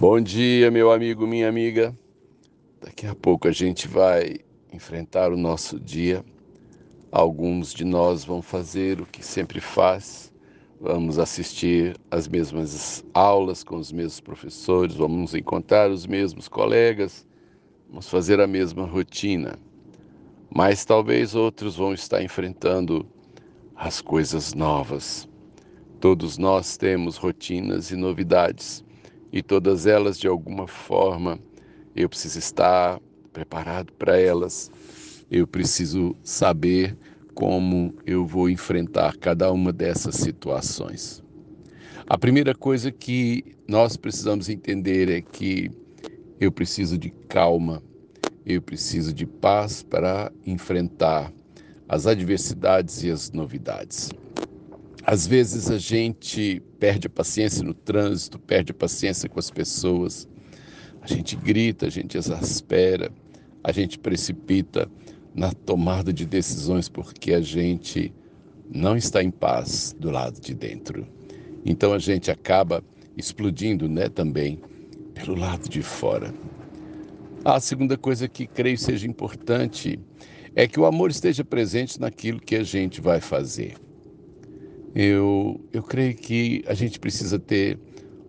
Bom dia, meu amigo, minha amiga. Daqui a pouco a gente vai enfrentar o nosso dia. Alguns de nós vão fazer o que sempre faz. Vamos assistir às mesmas aulas com os mesmos professores, vamos encontrar os mesmos colegas, vamos fazer a mesma rotina. Mas talvez outros vão estar enfrentando as coisas novas. Todos nós temos rotinas e novidades e todas elas, de alguma forma, eu preciso estar preparado para elas. Eu preciso saber como eu vou enfrentar cada uma dessas situações. A primeira coisa que nós precisamos entender é que eu preciso de calma, eu preciso de paz para enfrentar as adversidades e as novidades. Às vezes a gente perde a paciência no trânsito, perde a paciência com as pessoas. A gente grita, a gente exaspera, a gente precipita na tomada de decisões porque a gente não está em paz do lado de dentro. Então a gente acaba explodindo, né, também pelo lado de fora. A segunda coisa que creio seja importante é que o amor esteja presente naquilo que a gente vai fazer. Eu, eu creio que a gente precisa ter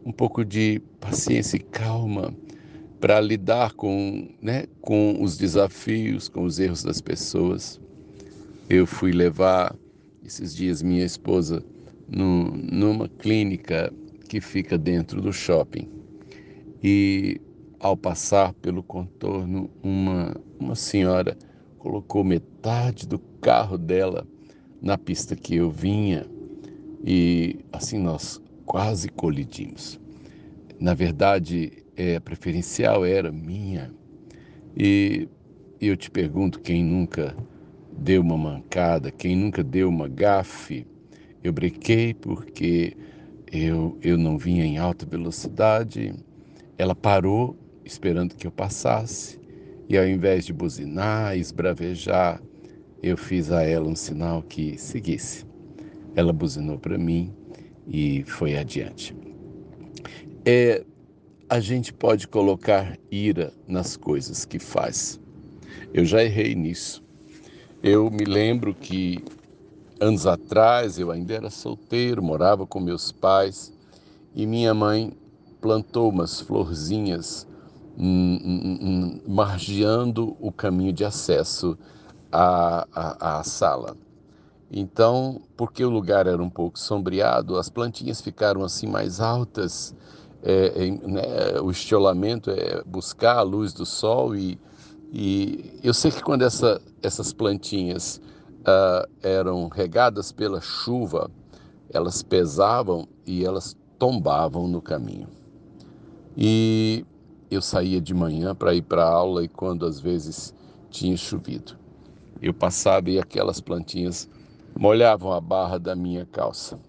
um pouco de paciência e calma para lidar com, né, com os desafios, com os erros das pessoas. Eu fui levar esses dias minha esposa no, numa clínica que fica dentro do shopping. E ao passar pelo contorno, uma, uma senhora colocou metade do carro dela na pista que eu vinha e assim nós quase colidimos. Na verdade, é, a preferencial era minha. E eu te pergunto, quem nunca deu uma mancada, quem nunca deu uma gafe? Eu brequei porque eu, eu não vinha em alta velocidade. Ela parou esperando que eu passasse. E ao invés de buzinar, esbravejar, eu fiz a ela um sinal que seguisse. Ela buzinou para mim e foi adiante. É, a gente pode colocar ira nas coisas que faz. Eu já errei nisso. Eu me lembro que anos atrás eu ainda era solteiro, morava com meus pais e minha mãe plantou umas florzinhas margeando o caminho de acesso à, à, à sala. Então, porque o lugar era um pouco sombreado, as plantinhas ficaram assim mais altas. É, é, né, o estilamento é buscar a luz do sol e, e eu sei que quando essa, essas plantinhas uh, eram regadas pela chuva, elas pesavam e elas tombavam no caminho. E eu saía de manhã para ir para a aula e quando às vezes tinha chovido, eu passava e aquelas plantinhas molhavam a barra da minha calça.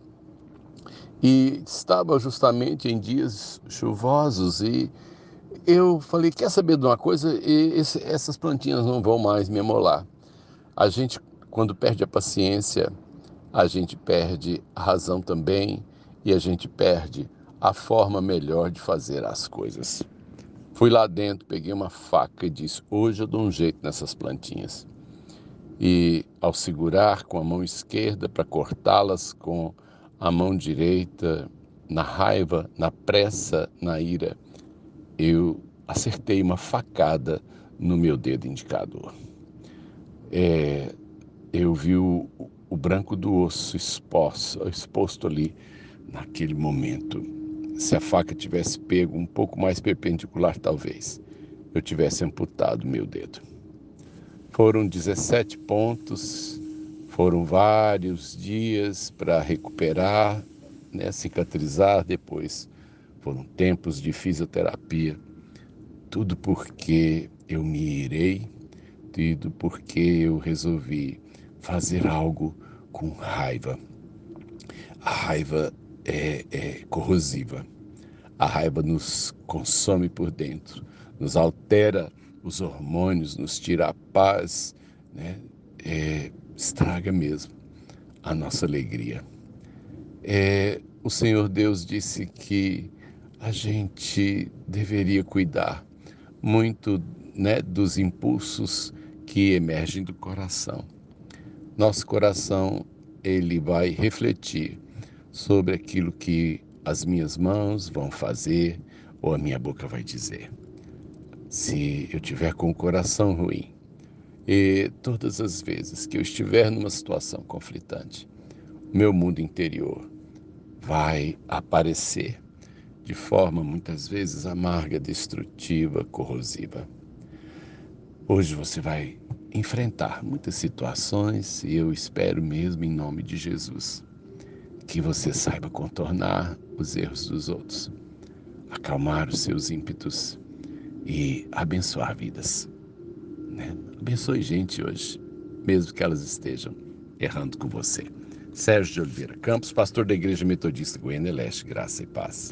E estava justamente em dias chuvosos e eu falei, quer saber de uma coisa? Esse, essas plantinhas não vão mais me amolar. A gente, quando perde a paciência, a gente perde a razão também e a gente perde a forma melhor de fazer as coisas. Fui lá dentro, peguei uma faca e disse: Hoje eu dou um jeito nessas plantinhas e ao segurar com a mão esquerda para cortá-las com a mão direita, na raiva, na pressa, na ira, eu acertei uma facada no meu dedo indicador. É, eu vi o, o, branco do osso exposto, exposto ali naquele momento. Se a faca tivesse pego um pouco mais perpendicular, talvez eu tivesse amputado meu dedo. Foram 17 pontos, foram vários dias para recuperar, né, cicatrizar depois. Foram tempos de fisioterapia. Tudo porque eu me irei, tudo porque eu resolvi fazer algo com raiva. A raiva é, é corrosiva. A raiva nos consome por dentro, nos altera os hormônios, nos tira a paz, né? É, estraga mesmo a nossa alegria. É, o Senhor Deus disse que a gente deveria cuidar muito né, dos impulsos que emergem do coração. Nosso coração ele vai refletir sobre aquilo que as minhas mãos vão fazer ou a minha boca vai dizer. Se eu tiver com o coração ruim e todas as vezes que eu estiver numa situação conflitante, meu mundo interior vai aparecer de forma muitas vezes amarga, destrutiva, corrosiva. Hoje você vai enfrentar muitas situações e eu espero mesmo em nome de Jesus que você saiba contornar os erros dos outros, acalmar os seus ímpetos e abençoar vidas. Né? Abençoe gente hoje, mesmo que elas estejam errando com você. Sérgio de Oliveira Campos, pastor da Igreja Metodista Goiânia Leste, graça e paz.